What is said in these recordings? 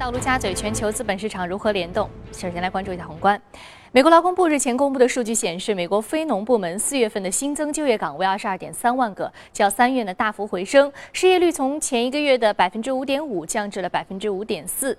道陆家嘴，全球资本市场如何联动？首先来关注一下宏观。美国劳工部日前公布的数据显示，美国非农部门四月份的新增就业岗位二十二点三万个，较三月呢大幅回升，失业率从前一个月的百分之五点五降至了百分之五点四。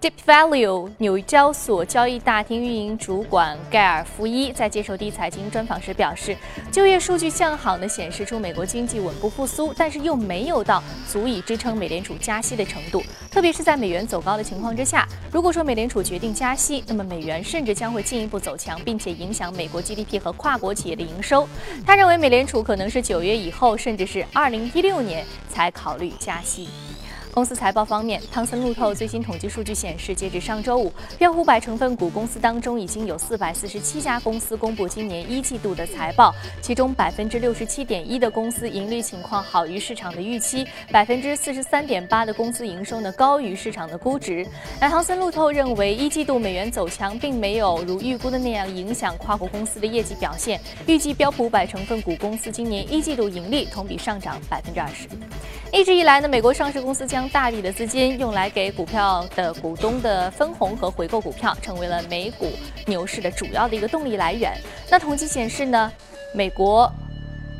Deep Value 纽交所交易大厅运营主管盖尔福伊在接受第一财经专访时表示，就业数据向好呢，显示出美国经济稳步复苏，但是又没有到足以支撑美联储加息的程度。特别是在美元走高的情况之下，如果说美联储决定加息，那么美元甚至将会进一步走强，并且影响美国 GDP 和跨国企业的营收。他认为，美联储可能是九月以后，甚至是二零一六年才考虑加息。公司财报方面，汤森路透最新统计数据显示，截至上周五，标普百成分股公司当中已经有四百四十七家公司公布今年一季度的财报，其中百分之六十七点一的公司盈利情况好于市场的预期，百分之四十三点八的公司营收呢高于市场的估值。而汤森路透认为，一季度美元走强并没有如预估的那样影响跨国公司的业绩表现，预计标普百成分股公司今年一季度盈利同比上涨百分之二十。一直以来呢，美国上市公司将大笔的资金用来给股票的股东的分红和回购股票，成为了美股牛市的主要的一个动力来源。那统计显示呢，美国。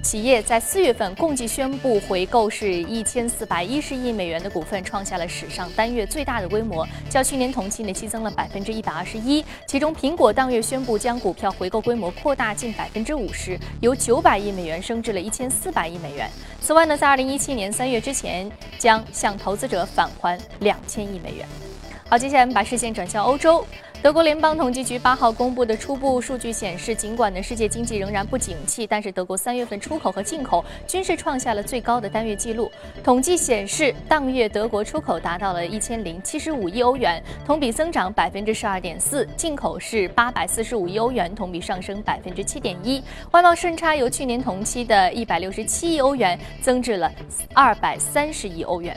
企业在四月份共计宣布回购是一千四百一十亿美元的股份，创下了史上单月最大的规模，较去年同期呢激增了百分之一百二十一。其中，苹果当月宣布将股票回购规模扩大近百分之五十，由九百亿美元升至了一千四百亿美元。此外呢，在二零一七年三月之前，将向投资者返还两千亿美元。好，接下来我们把视线转向欧洲。德国联邦统计局八号公布的初步数据显示，尽管呢世界经济仍然不景气，但是德国三月份出口和进口均是创下了最高的单月记录。统计显示，当月德国出口达到了一千零七十五亿欧元，同比增长百分之十二点四；进口是八百四十五亿欧元，同比上升百分之七点一。外贸顺差由去年同期的一百六十七亿欧元增至了二百三十亿欧元。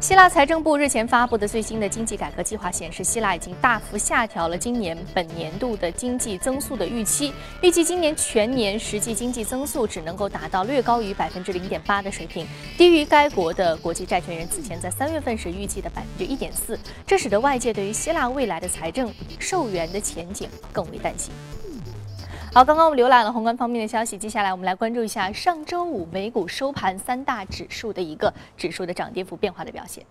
希腊财政部日前发布的最新的经济改革计划显示，希腊已经大幅下调了今年本年度的经济增速的预期，预计今年全年实际经济增速只能够达到略高于百分之零点八的水平，低于该国的国际债权人此前在三月份时预计的百分之一点四，这使得外界对于希腊未来的财政受援的前景更为担心。好，刚刚我们浏览了宏观方面的消息，接下来我们来关注一下上周五美股收盘三大指数的一个指数的涨跌幅变化的表现。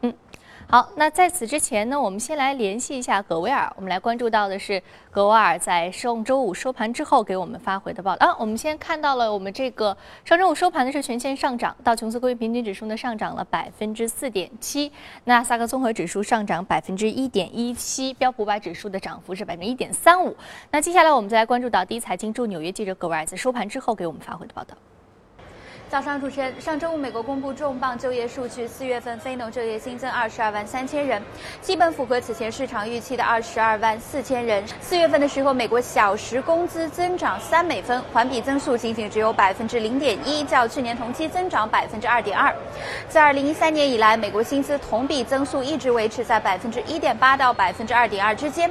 嗯。好，那在此之前呢，我们先来联系一下格威尔。我们来关注到的是格威尔在上周五收盘之后给我们发回的报道。啊，我们先看到了我们这个上周五收盘的是全线上涨，道琼斯工业平均指数呢上涨了百分之四点七，纳斯达克综合指数上涨百分之一点一七，标普五百指数的涨幅是百分之一点三五。那接下来我们再来关注到第一财经驻纽约记者格威尔在收盘之后给我们发回的报道。早上，主持人，上周五美国公布重磅就业数据，四月份非农就业新增二十二万三千人，基本符合此前市场预期的二十二万四千人。四月份的时候，美国小时工资增长三美分，环比增速仅仅只有百分之零点一，较去年同期增长百分之二点二。自二零一三年以来，美国薪资同比增速一直维持在百分之一点八到百分之二点二之间。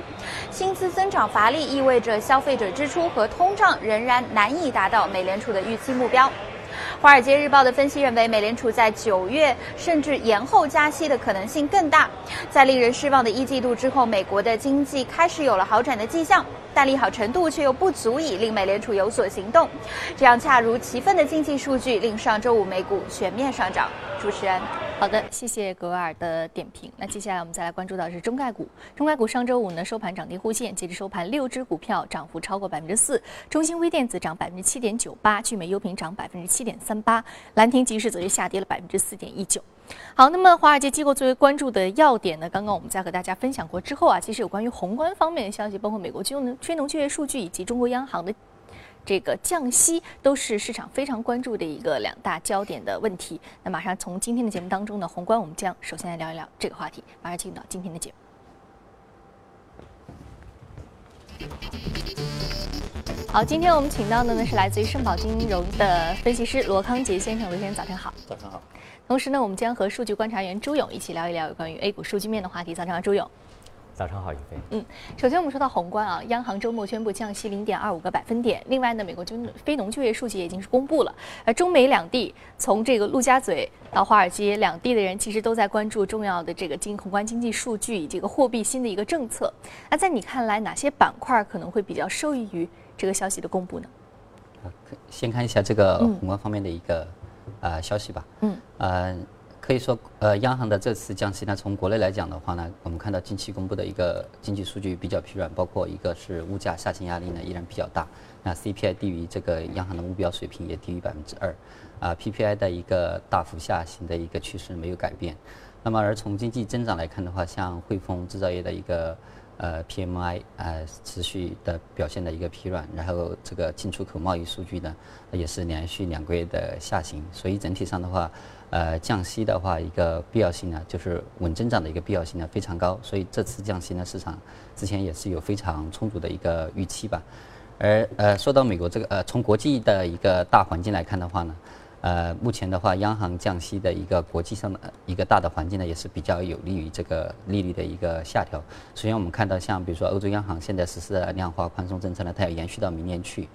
薪资增长乏力，意味着消费者支出和通胀仍然难以达到美联储的预期目标。华尔街日报的分析认为，美联储在九月甚至延后加息的可能性更大。在令人失望的一季度之后，美国的经济开始有了好转的迹象，但利好程度却又不足以令美联储有所行动。这样恰如其分的经济数据，令上周五美股全面上涨。主持人。好的，谢谢格尔的点评。那接下来我们再来关注到是中概股。中概股上周五呢收盘涨跌互现，截至收盘，六只股票涨幅超过百分之四。中兴微电子涨百分之七点九八，聚美优品涨百分之七点三八，兰亭集市则是下跌了百分之四点一九。好，那么华尔街机构最为关注的要点呢，刚刚我们在和大家分享过之后啊，其实有关于宏观方面的消息，包括美国金融非农就业数据以及中国央行的。这个降息都是市场非常关注的一个两大焦点的问题。那马上从今天的节目当中呢，宏观我们将首先来聊一聊这个话题。马上进入到今天的节目。好，今天我们请到的呢是来自于盛宝金融的分析师罗康杰先生，罗先生早上好。早上好。同时呢，我们将和数据观察员朱勇一起聊一聊有关于 A 股数据面的话题。早上好，朱勇。早上好，宇飞。嗯，首先我们说到宏观啊，央行周末宣布降息零点二五个百分点。另外呢，美国就非农就业数据也已经是公布了。而中美两地，从这个陆家嘴到华尔街，两地的人其实都在关注重要的这个经宏观经济数据以及个货币新的一个政策。那在你看来，哪些板块可能会比较受益于这个消息的公布呢？先看一下这个宏观方面的一个呃消息吧。嗯。呃。可以说，呃，央行的这次降息呢，从国内来讲的话呢，我们看到近期公布的一个经济数据比较疲软，包括一个是物价下行压力呢依然比较大，那 CPI 低于这个央行的目标水平也低于百分之二，啊，PPI 的一个大幅下行的一个趋势没有改变。那么而从经济增长来看的话，像汇丰制造业的一个呃 PMI 呃持续的表现的一个疲软，然后这个进出口贸易数据呢也是连续两个月的下行，所以整体上的话。呃，降息的话，一个必要性呢，就是稳增长的一个必要性呢非常高，所以这次降息呢，市场之前也是有非常充足的一个预期吧。而呃，说到美国这个呃，从国际的一个大环境来看的话呢，呃，目前的话，央行降息的一个国际上的一个大的环境呢，也是比较有利于这个利率的一个下调。首先，我们看到像比如说欧洲央行现在实施的量化宽松政策呢，它要延续到明年去。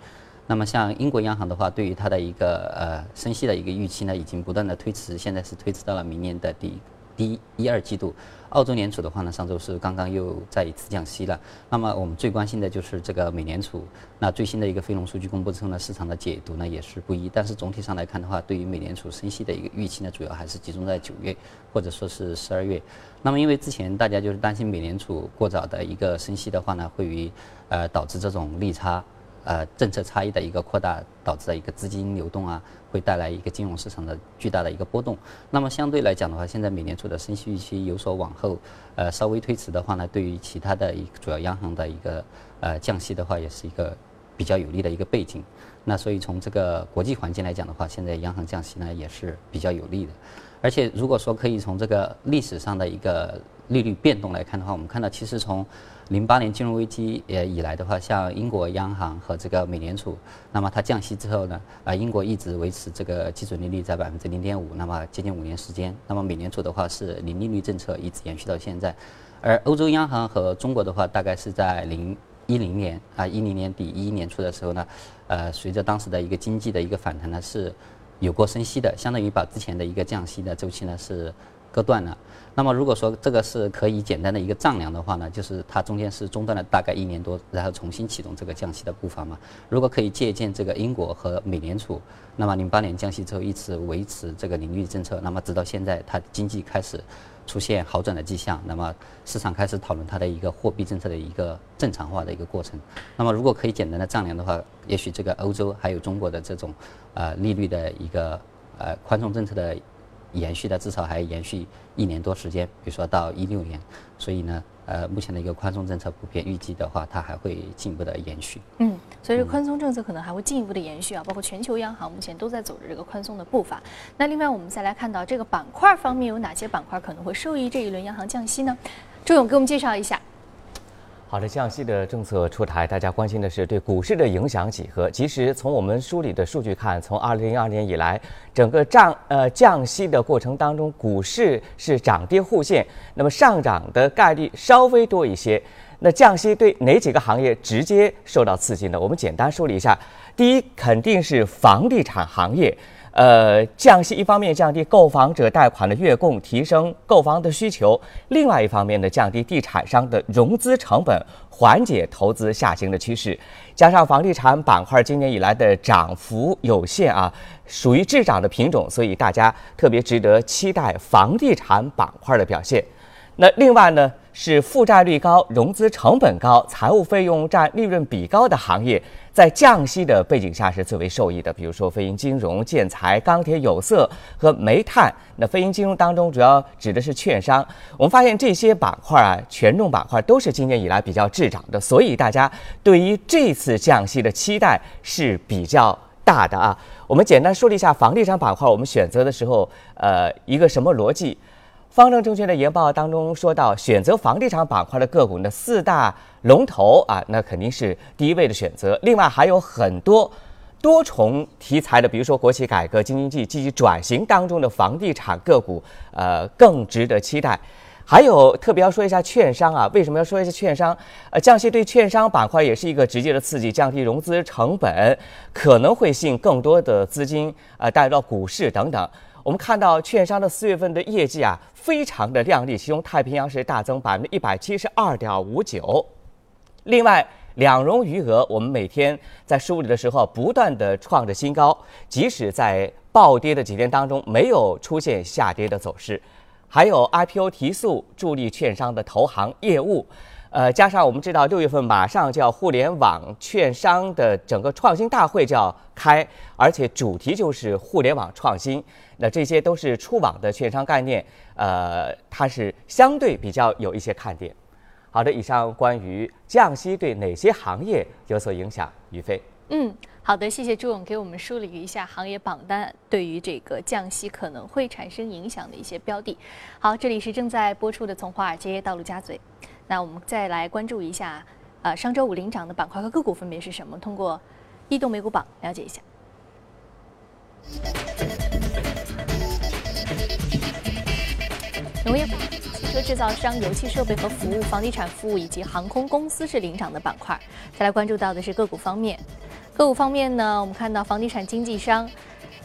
那么像英国央行的话，对于它的一个呃升息的一个预期呢，已经不断的推迟，现在是推迟到了明年的第第一二季度。澳洲联储的话呢，上周是刚刚又再一次降息了。那么我们最关心的就是这个美联储。那最新的一个非农数据公布之后呢，市场的解读呢也是不一。但是总体上来看的话，对于美联储升息的一个预期呢，主要还是集中在九月或者说是十二月。那么因为之前大家就是担心美联储过早的一个升息的话呢，会于呃导致这种利差。呃，政策差异的一个扩大，导致的一个资金流动啊，会带来一个金融市场的巨大的一个波动。那么相对来讲的话，现在美联储的升息预期有所往后，呃，稍微推迟的话呢，对于其他的一个主要央行的一个呃降息的话，也是一个比较有利的一个背景。那所以从这个国际环境来讲的话，现在央行降息呢也是比较有利的。而且如果说可以从这个历史上的一个利率变动来看的话，我们看到其实从零八年金融危机呃以来的话，像英国央行和这个美联储，那么它降息之后呢，啊英国一直维持这个基准利率在百分之零点五，那么接近五年时间。那么美联储的话是零利率政策一直延续到现在，而欧洲央行和中国的话，大概是在零一零年啊一零年底一一年初的时候呢，呃随着当时的一个经济的一个反弹呢，是有过升息的，相当于把之前的一个降息的周期呢是。割断了，那么如果说这个是可以简单的一个丈量的话呢，就是它中间是中断了大概一年多，然后重新启动这个降息的步伐嘛。如果可以借鉴这个英国和美联储，那么零八年降息之后一直维持这个零利率政策，那么直到现在它经济开始出现好转的迹象，那么市场开始讨论它的一个货币政策的一个正常化的一个过程。那么如果可以简单的丈量的话，也许这个欧洲还有中国的这种呃利率的一个呃宽松政策的。延续的至少还延续一年多时间，比如说到一六年，所以呢，呃，目前的一个宽松政策普遍预计的话，它还会进一步的延续。嗯，所以这宽松政策可能还会进一步的延续啊，包括全球央行目前都在走着这个宽松的步伐。那另外我们再来看到这个板块方面有哪些板块可能会受益这一轮央行降息呢？周勇给我们介绍一下。好的，降息的政策出台，大家关心的是对股市的影响几何？其实从我们梳理的数据看，从二零零二年以来，整个降呃降息的过程当中，股市是涨跌互现，那么上涨的概率稍微多一些。那降息对哪几个行业直接受到刺激呢？我们简单梳理一下，第一肯定是房地产行业。呃，降息一方面降低购房者贷款的月供，提升购房的需求；另外一方面呢，降低地产商的融资成本，缓解投资下行的趋势。加上房地产板块今年以来的涨幅有限啊，属于滞涨的品种，所以大家特别值得期待房地产板块的表现。那另外呢，是负债率高、融资成本高、财务费用占利润比高的行业。在降息的背景下是最为受益的，比如说非银金融、建材、钢铁、有色和煤炭。那非银金融当中主要指的是券商。我们发现这些板块啊，权重板块都是今年以来比较滞涨的，所以大家对于这次降息的期待是比较大的啊。我们简单说了一下房地产板块，我们选择的时候，呃，一个什么逻辑？方正证券的研报当中说到，选择房地产板块的个股呢，四大龙头啊，那肯定是第一位的选择。另外还有很多多重题材的，比如说国企改革、京津冀积极转型当中的房地产个股，呃，更值得期待。还有特别要说一下券商啊，为什么要说一下券商？呃，降息对券商板块也是一个直接的刺激，降低融资成本，可能会吸引更多的资金呃带到股市等等。我们看到券商的四月份的业绩啊，非常的亮丽，其中太平洋是大增百分之一百七十二点五九。另外，两融余额我们每天在梳理的时候不断的创着新高，即使在暴跌的几天当中没有出现下跌的走势。还有 IPO 提速助力券商的投行业务，呃，加上我们知道六月份马上就要互联网券商的整个创新大会就要开，而且主题就是互联网创新，那这些都是出网的券商概念，呃，它是相对比较有一些看点。好的，以上关于降息对哪些行业有所影响，于飞。嗯。好的，谢谢朱勇给我们梳理一下行业榜单对于这个降息可能会产生影响的一些标的。好，这里是正在播出的从华尔街到陆家嘴，那我们再来关注一下，呃，上周五领涨的板块和个股分别是什么？通过异动美股榜了解一下。农业、汽车制造商、油气设备和服务、房地产服务以及航空公司是领涨的板块。再来关注到的是个股方面。个股方面呢，我们看到房地产经纪商，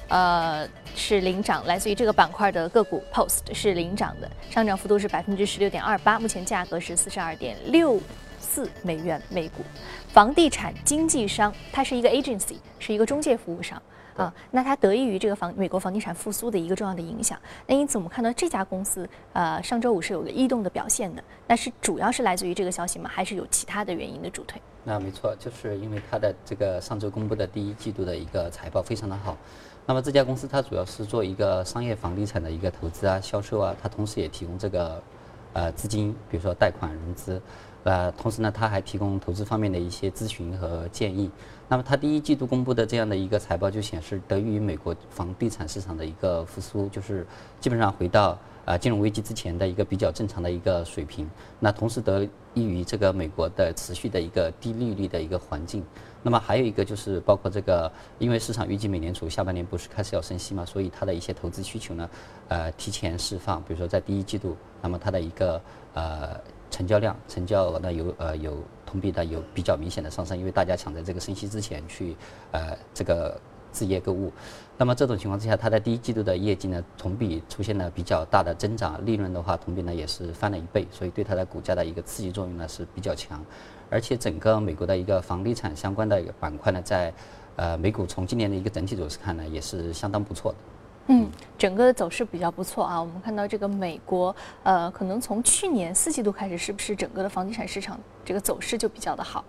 呃是领涨，来自于这个板块的个股 Post 是领涨的，上涨幅度是百分之十六点二八，目前价格是四十二点六四美元每股。房地产经纪商，它是一个 agency，是一个中介服务商。啊，那它得益于这个房美国房地产复苏的一个重要的影响。那因此我们看到这家公司，呃，上周五是有个异动的表现的。那是主要是来自于这个消息吗？还是有其他的原因的助推？那没错，就是因为它的这个上周公布的第一季度的一个财报非常的好。那么这家公司它主要是做一个商业房地产的一个投资啊、销售啊，它同时也提供这个呃资金，比如说贷款融资。呃，同时呢，他还提供投资方面的一些咨询和建议。那么，他第一季度公布的这样的一个财报就显示，得益于美国房地产市场的一个复苏，就是基本上回到呃金融危机之前的一个比较正常的一个水平。那同时得益于这个美国的持续的一个低利率的一个环境。那么还有一个就是包括这个，因为市场预计美联储下半年不是开始要升息嘛，所以它的一些投资需求呢，呃，提前释放。比如说在第一季度，那么它的一个呃。成交量、成交额呢有呃有同比的有比较明显的上升，因为大家抢在这个升息之前去呃这个置业购物，那么这种情况之下，它在第一季度的业绩呢同比出现了比较大的增长，利润的话同比呢也是翻了一倍，所以对它的股价的一个刺激作用呢是比较强，而且整个美国的一个房地产相关的板块呢，在呃美股从今年的一个整体走势看呢，也是相当不错的。嗯，整个的走势比较不错啊。我们看到这个美国，呃，可能从去年四季度开始，是不是整个的房地产市场这个走势就比较的好？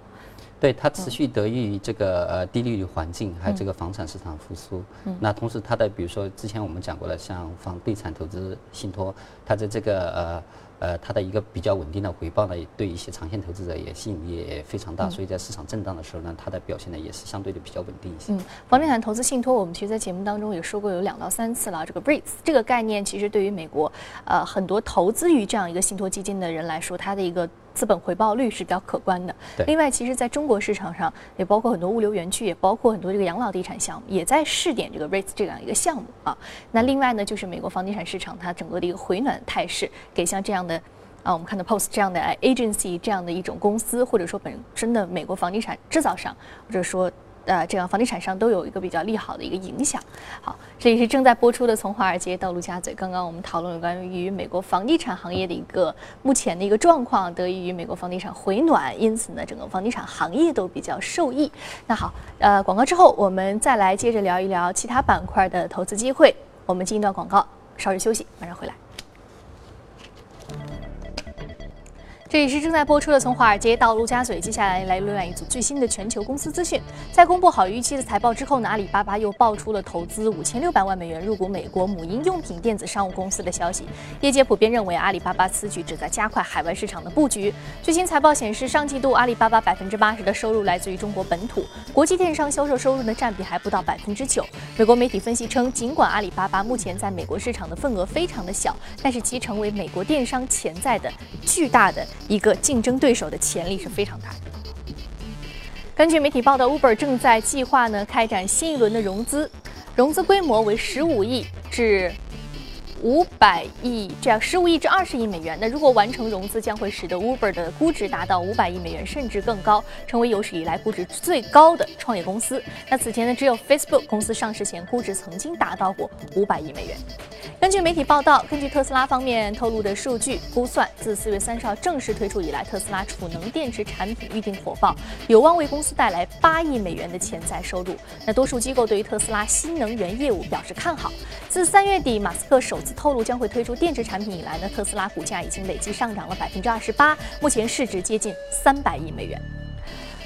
对，它持续得益于这个呃低利率环境，还有这个房产市场复苏。嗯。那同时，它的比如说之前我们讲过的，像房地产投资信托，它的这个呃。呃，它的一个比较稳定的回报呢，对一些长线投资者也吸引力也非常大，所以在市场震荡的时候呢，它的表现呢也是相对的比较稳定一些。嗯，房地产投资信托，我们其实，在节目当中也说过有两到三次了。这个 REITs 这个概念，其实对于美国呃很多投资于这样一个信托基金的人来说，它的一个。资本回报率是比较可观的。另外，其实在中国市场上，也包括很多物流园区，也包括很多这个养老地产项目，也在试点这个 REITs 这样一个项目啊。那另外呢，就是美国房地产市场它整个的一个回暖态势，给像这样的啊，我们看到 Post 这样的 agency 这样的一种公司，或者说本身的美国房地产制造商，或者说。呃，这样房地产商都有一个比较利好的一个影响。好，这里是正在播出的《从华尔街到陆家嘴》。刚刚我们讨论了关于美国房地产行业的一个目前的一个状况，得益于美国房地产回暖，因此呢，整个房地产行业都比较受益。那好，呃，广告之后我们再来接着聊一聊其他板块的投资机会。我们进一段广告，稍事休息，马上回来。这里是正在播出的《从华尔街到陆家嘴》，接下来来浏览一组最新的全球公司资讯。在公布好预期的财报之后呢，阿里巴巴又爆出了投资五千六百万美元入股美国母婴用品电子商务公司的消息。业界普遍认为，阿里巴巴此举旨在加快海外市场的布局。最新财报显示，上季度阿里巴巴百分之八十的收入来自于中国本土，国际电商销售收入的占比还不到百分之九。美国媒体分析称，尽管阿里巴巴目前在美国市场的份额非常的小，但是其成为美国电商潜在的巨大的。一个竞争对手的潜力是非常大的。根据媒体报道，Uber 正在计划呢开展新一轮的融资，融资规模为十五亿至五百亿这样十五亿至二十亿美元。那如果完成融资，将会使得 Uber 的估值达到五百亿美元甚至更高，成为有史以来估值最高的创业公司。那此前呢，只有 Facebook 公司上市前估值曾经达到过五百亿美元。根据媒体报道，根据特斯拉方面透露的数据估算，自四月三十号正式推出以来，特斯拉储能电池产品预订火爆，有望为公司带来八亿美元的潜在收入。那多数机构对于特斯拉新能源业务表示看好。自三月底马斯克首次透露将会推出电池产品以来呢，特斯拉股价已经累计上涨了百分之二十八，目前市值接近三百亿美元。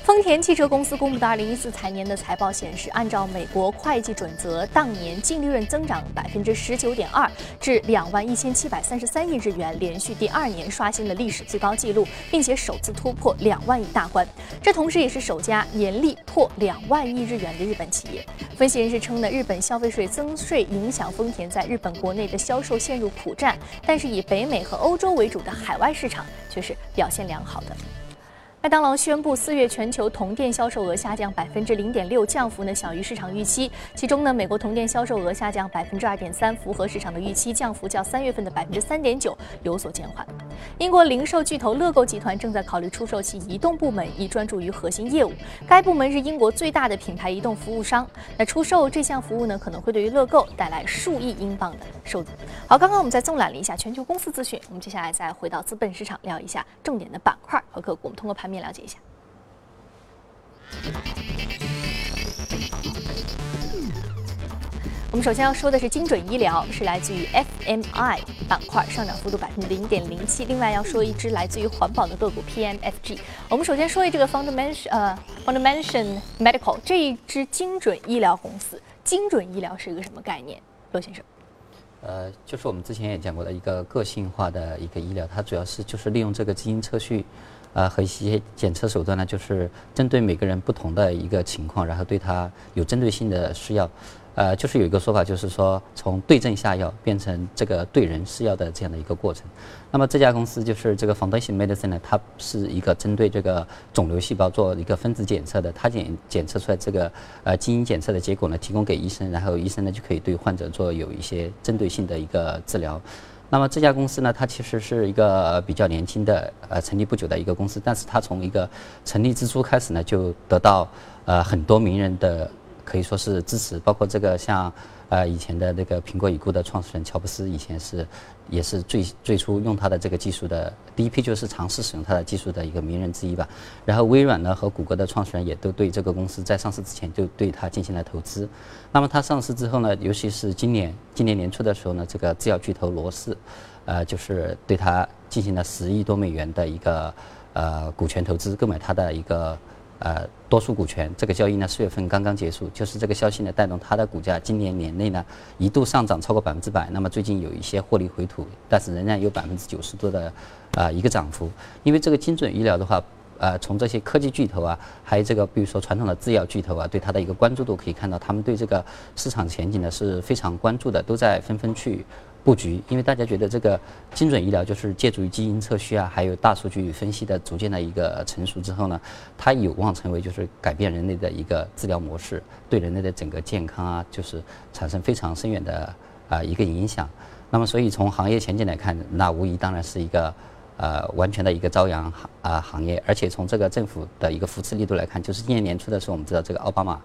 丰田汽车公司公布的2014财年的财报显示，按照美国会计准则，当年净利润增长百分之十九点二，至两万一千七百三十三亿日元，连续第二年刷新了历史最高纪录，并且首次突破两万亿大关。这同时也是首家年利破两万亿日元的日本企业。分析人士称呢，日本消费税增税影响丰田在日本国内的销售陷入苦战，但是以北美和欧洲为主的海外市场却是表现良好的。麦当劳宣布，四月全球同店销售额下降百分之零点六，降幅呢小于市场预期。其中呢，美国同店销售额下降百分之二点三，符合市场的预期，降幅较三月份的百分之三点九有所减缓。英国零售巨头乐购集团正在考虑出售其移动部门，以专注于核心业务。该部门是英国最大的品牌移动服务商。那出售这项服务呢，可能会对于乐购带来数亿英镑的收入。好，刚刚我们在纵览了一下全球公司资讯，我们接下来再回到资本市场，聊一下重点的板块和个股。我们通过盘。面了解一下。我们首先要说的是精准医疗，是来自于 FMI 板块，上涨幅度百分之零点零七。另外要说一只来自于环保的个股 PMFG。我们首先说一这个 Fundamental 呃 Fundamental Medical 这一支精准医疗公司。精准医疗是一个什么概念，罗先生？呃，就是我们之前也讲过的一个个性化的一个医疗，它主要是就是利用这个基因测序。呃，和一些检测手段呢，就是针对每个人不同的一个情况，然后对他有针对性的施药。呃，就是有一个说法，就是说从对症下药变成这个对人施药的这样的一个过程。那么这家公司就是这个 Foundation Medicine 呢，它是一个针对这个肿瘤细胞做一个分子检测的，它检检测出来这个呃基因检测的结果呢，提供给医生，然后医生呢就可以对患者做有一些针对性的一个治疗。那么这家公司呢，它其实是一个比较年轻的，呃，成立不久的一个公司，但是它从一个成立之初开始呢，就得到呃很多名人的可以说是支持，包括这个像。呃，以前的那个苹果已故的创始人乔布斯，以前是也是最最初用他的这个技术的第一批，就是尝试使用他的技术的一个名人之一吧。然后微软呢和谷歌的创始人也都对这个公司在上市之前就对他进行了投资。那么它上市之后呢，尤其是今年今年年初的时候呢，这个制药巨头罗氏，呃，就是对他进行了十亿多美元的一个呃股权投资，购买他的一个。呃，多数股权这个交易呢，四月份刚刚结束，就是这个消息呢带动它的股价今年年内呢一度上涨超过百分之百。那么最近有一些获利回吐，但是仍然有百分之九十多的啊一个涨幅。因为这个精准医疗的话，呃，从这些科技巨头啊，还有这个比如说传统的制药巨头啊，对它的一个关注度可以看到，他们对这个市场前景呢是非常关注的，都在纷纷去。布局，因为大家觉得这个精准医疗就是借助于基因测序啊，还有大数据分析的逐渐的一个成熟之后呢，它有望成为就是改变人类的一个治疗模式，对人类的整个健康啊，就是产生非常深远的啊一个影响。那么，所以从行业前景来看，那无疑当然是一个呃完全的一个朝阳行啊行业。而且从这个政府的一个扶持力度来看，就是今年年初的时候，我们知道这个奥巴马。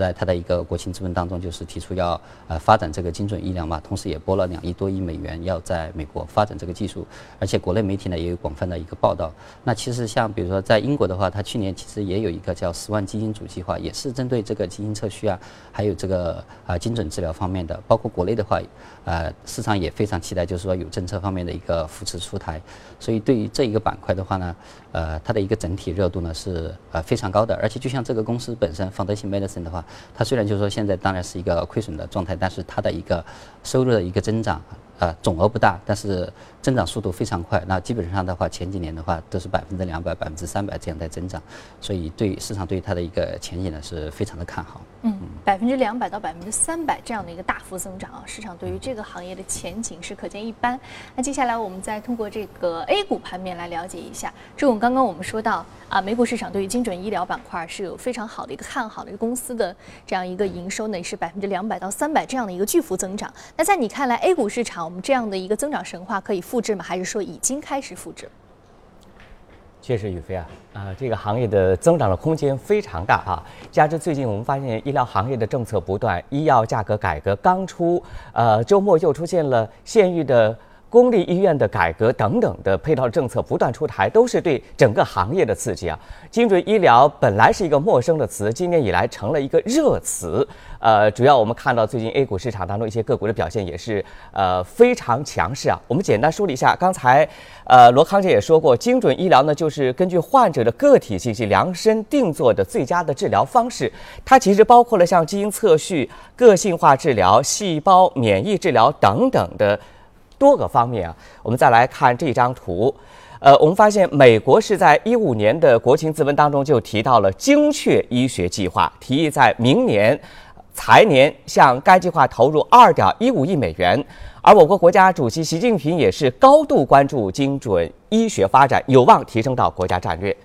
在他的一个国情咨文当中，就是提出要呃发展这个精准医疗嘛，同时也拨了两亿多亿美元要在美国发展这个技术，而且国内媒体呢也有广泛的一个报道。那其实像比如说在英国的话，它去年其实也有一个叫十万基因组计划，也是针对这个基因测序啊，还有这个啊精准治疗方面的。包括国内的话，呃市场也非常期待，就是说有政策方面的一个扶持出台。所以对于这一个板块的话呢，呃它的一个整体热度呢是呃非常高的。而且就像这个公司本身 Foundation Medicine 的话。它虽然就是说现在当然是一个亏损的状态，但是它的一个收入的一个增长。呃，总额不大，但是增长速度非常快。那基本上的话，前几年的话都是百分之两百、百分之三百这样在增长，所以对市场对它的一个前景呢是非常的看好。嗯，百分之两百到百分之三百这样的一个大幅增长啊，市场对于这个行业的前景是可见一斑。那接下来我们再通过这个 A 股盘面来了解一下。这种刚刚我们说到啊，美股市场对于精准医疗板块是有非常好的一个看好的一个，公司的这样一个营收呢也是百分之两百到三百这样的一个巨幅增长。那在你看来，A 股市场？我们这样的一个增长神话可以复制吗？还是说已经开始复制？确实，宇飞啊，啊，这个行业的增长的空间非常大啊。加之最近我们发现医疗行业的政策不断，医药价格改革刚出，呃，周末又出现了县域的。公立医院的改革等等的配套政策不断出台，都是对整个行业的刺激啊！精准医疗本来是一个陌生的词，今年以来成了一个热词。呃，主要我们看到最近 A 股市场当中一些个股的表现也是呃非常强势啊。我们简单梳理一下，刚才呃罗康姐也说过，精准医疗呢就是根据患者的个体信息量身定做的最佳的治疗方式，它其实包括了像基因测序、个性化治疗、细胞免疫治疗等等的。多个方面啊，我们再来看这张图，呃，我们发现美国是在一五年的国情咨文当中就提到了精确医学计划，提议在明年财年向该计划投入二点一五亿美元。而我国国家主席习近平也是高度关注精准医学发展，有望提升到国家战略。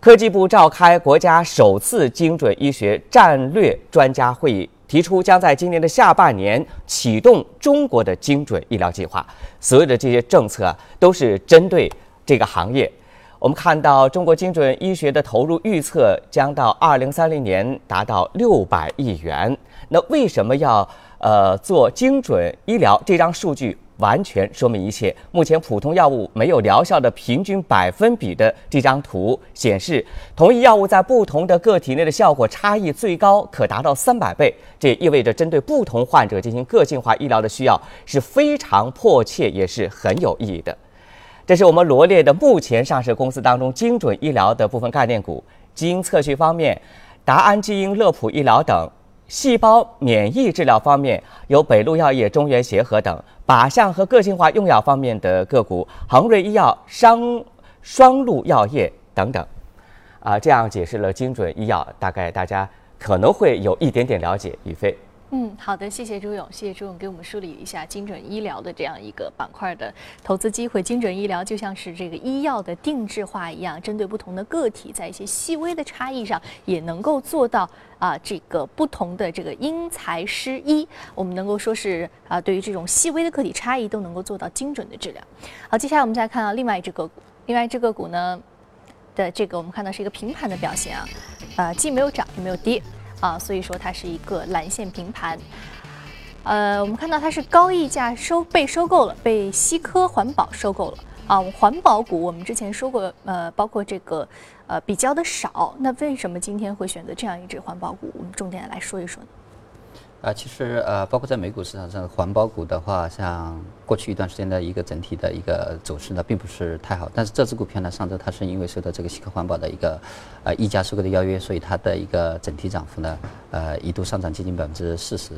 科技部召开国家首次精准医学战略专家会议。提出将在今年的下半年启动中国的精准医疗计划，所有的这些政策，都是针对这个行业。我们看到中国精准医学的投入预测将到二零三零年达到六百亿元。那为什么要呃做精准医疗？这张数据。完全说明一切。目前普通药物没有疗效的平均百分比的这张图显示，同一药物在不同的个体内的效果差异最高可达到三百倍。这也意味着针对不同患者进行个性化医疗的需要是非常迫切，也是很有意义的。这是我们罗列的目前上市公司当中精准医疗的部分概念股。基因测序方面，达安基因、乐普医疗等。细胞免疫治疗方面，有北陆药业、中原协和等；靶向和个性化用药方面的个股，恒瑞医药、商双鹿药业等等。啊，这样解释了精准医药，大概大家可能会有一点点了解。宇飞。嗯，好的，谢谢朱勇，谢谢朱勇给我们梳理一下精准医疗的这样一个板块的投资机会。精准医疗就像是这个医药的定制化一样，针对不同的个体，在一些细微的差异上，也能够做到啊这个不同的这个因材施医。我们能够说是啊，对于这种细微的个体差异，都能够做到精准的治疗。好，接下来我们再看到另外一只个股，另外一只个股呢的这个我们看到是一个平盘的表现啊，呃，既没有涨也没有跌。啊，所以说它是一个蓝线平盘，呃，我们看到它是高溢价收被收购了，被西科环保收购了啊。环保股我们之前说过，呃，包括这个呃比较的少，那为什么今天会选择这样一只环保股？我们重点来说一说呢？啊，其实呃，包括在美股市场上，环保股的话，像过去一段时间的一个整体的一个走势呢，并不是太好。但是这只股票呢，上周它是因为受到这个西科环保的一个呃溢价收购的邀约，所以它的一个整体涨幅呢，呃，一度上涨接近百分之四十。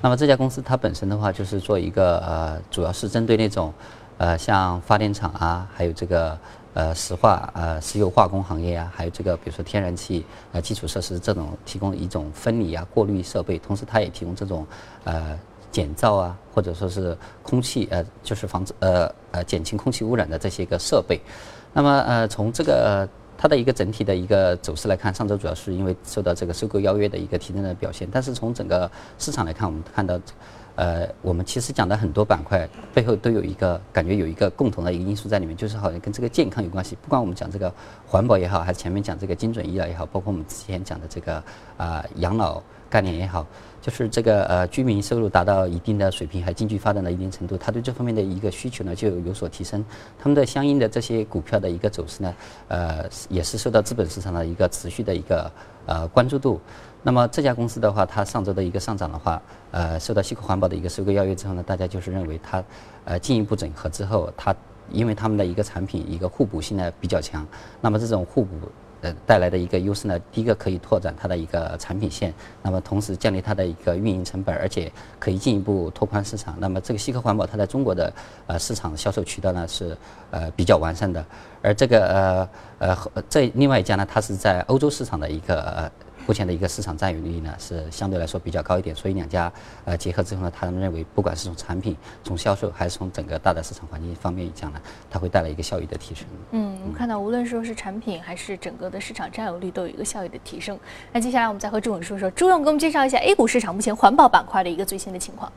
那么这家公司它本身的话，就是做一个呃，主要是针对那种呃，像发电厂啊，还有这个。呃，石化、呃，石油化工行业啊，还有这个，比如说天然气、呃，基础设施这种提供一种分离啊、过滤设备，同时它也提供这种呃减噪啊，或者说是空气呃，就是防止呃呃减轻空气污染的这些个设备。那么呃，从这个它的一个整体的一个走势来看，上周主要是因为受到这个收购邀约的一个提振的表现，但是从整个市场来看，我们看到。呃，我们其实讲的很多板块背后都有一个感觉，有一个共同的一个因素在里面，就是好像跟这个健康有关系。不管我们讲这个环保也好，还是前面讲这个精准医疗也好，包括我们之前讲的这个啊养老概念也好，就是这个呃居民收入达到一定的水平，还经济发展到一定程度，他对这方面的一个需求呢就有所提升。他们的相应的这些股票的一个走势呢，呃也是受到资本市场的一个持续的一个呃关注度。那么这家公司的话，它上周的一个上涨的话，呃，受到西口环保的一个收购邀约之后呢，大家就是认为它，呃，进一步整合之后，它因为他们的一个产品一个互补性呢比较强，那么这种互补呃带来的一个优势呢，第一个可以拓展它的一个产品线，那么同时降低它的一个运营成本，而且可以进一步拓宽市场。那么这个西科环保它在中国的呃市场销售渠道呢是呃比较完善的，而这个呃呃这另外一家呢，它是在欧洲市场的一个。目前的一个市场占有率呢是相对来说比较高一点，所以两家呃结合之后呢，他们认为不管是从产品、从销售还是从整个大的市场环境方面讲呢，它会带来一个效益的提升。嗯，我们看到无论说是产品还是整个的市场占有率都有一个效益的提升。那接下来我们再和朱勇说说，朱勇给我们介绍一下 A 股市场目前环保板块的一个最新的情况。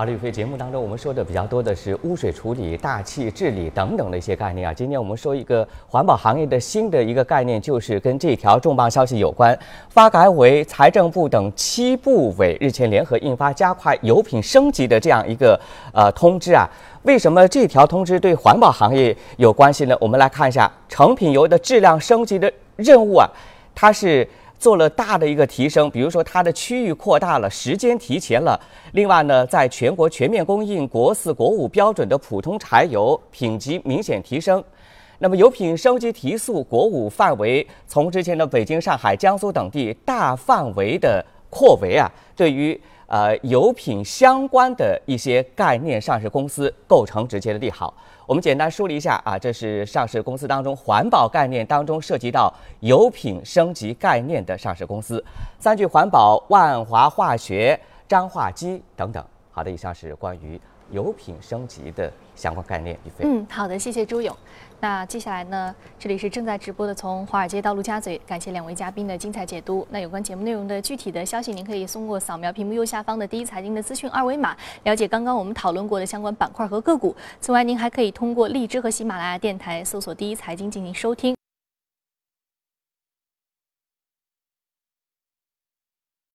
好的，宇飞，节目当中我们说的比较多的是污水处理、大气治理等等的一些概念啊。今天我们说一个环保行业的新的一个概念，就是跟这条重磅消息有关。发改委、财政部等七部委日前联合印发加快油品升级的这样一个呃通知啊。为什么这条通知对环保行业有关系呢？我们来看一下成品油的质量升级的任务啊，它是。做了大的一个提升，比如说它的区域扩大了，时间提前了。另外呢，在全国全面供应国四、国五标准的普通柴油品级明显提升。那么油品升级提速，国五范围从之前的北京、上海、江苏等地大范围的扩围啊，对于呃油品相关的一些概念上市公司构成直接的利好。我们简单梳理一下啊，这是上市公司当中环保概念当中涉及到油品升级概念的上市公司，三聚环保、万华化学、张化机等等。好的，以上是关于油品升级的相关概念。嗯，好的，谢谢朱勇。那接下来呢？这里是正在直播的，从华尔街到陆家嘴，感谢两位嘉宾的精彩解读。那有关节目内容的具体的消息，您可以通过扫描屏幕右下方的第一财经的资讯二维码，了解刚刚我们讨论过的相关板块和个股。此外，您还可以通过荔枝和喜马拉雅电台搜索“第一财经”进行收听。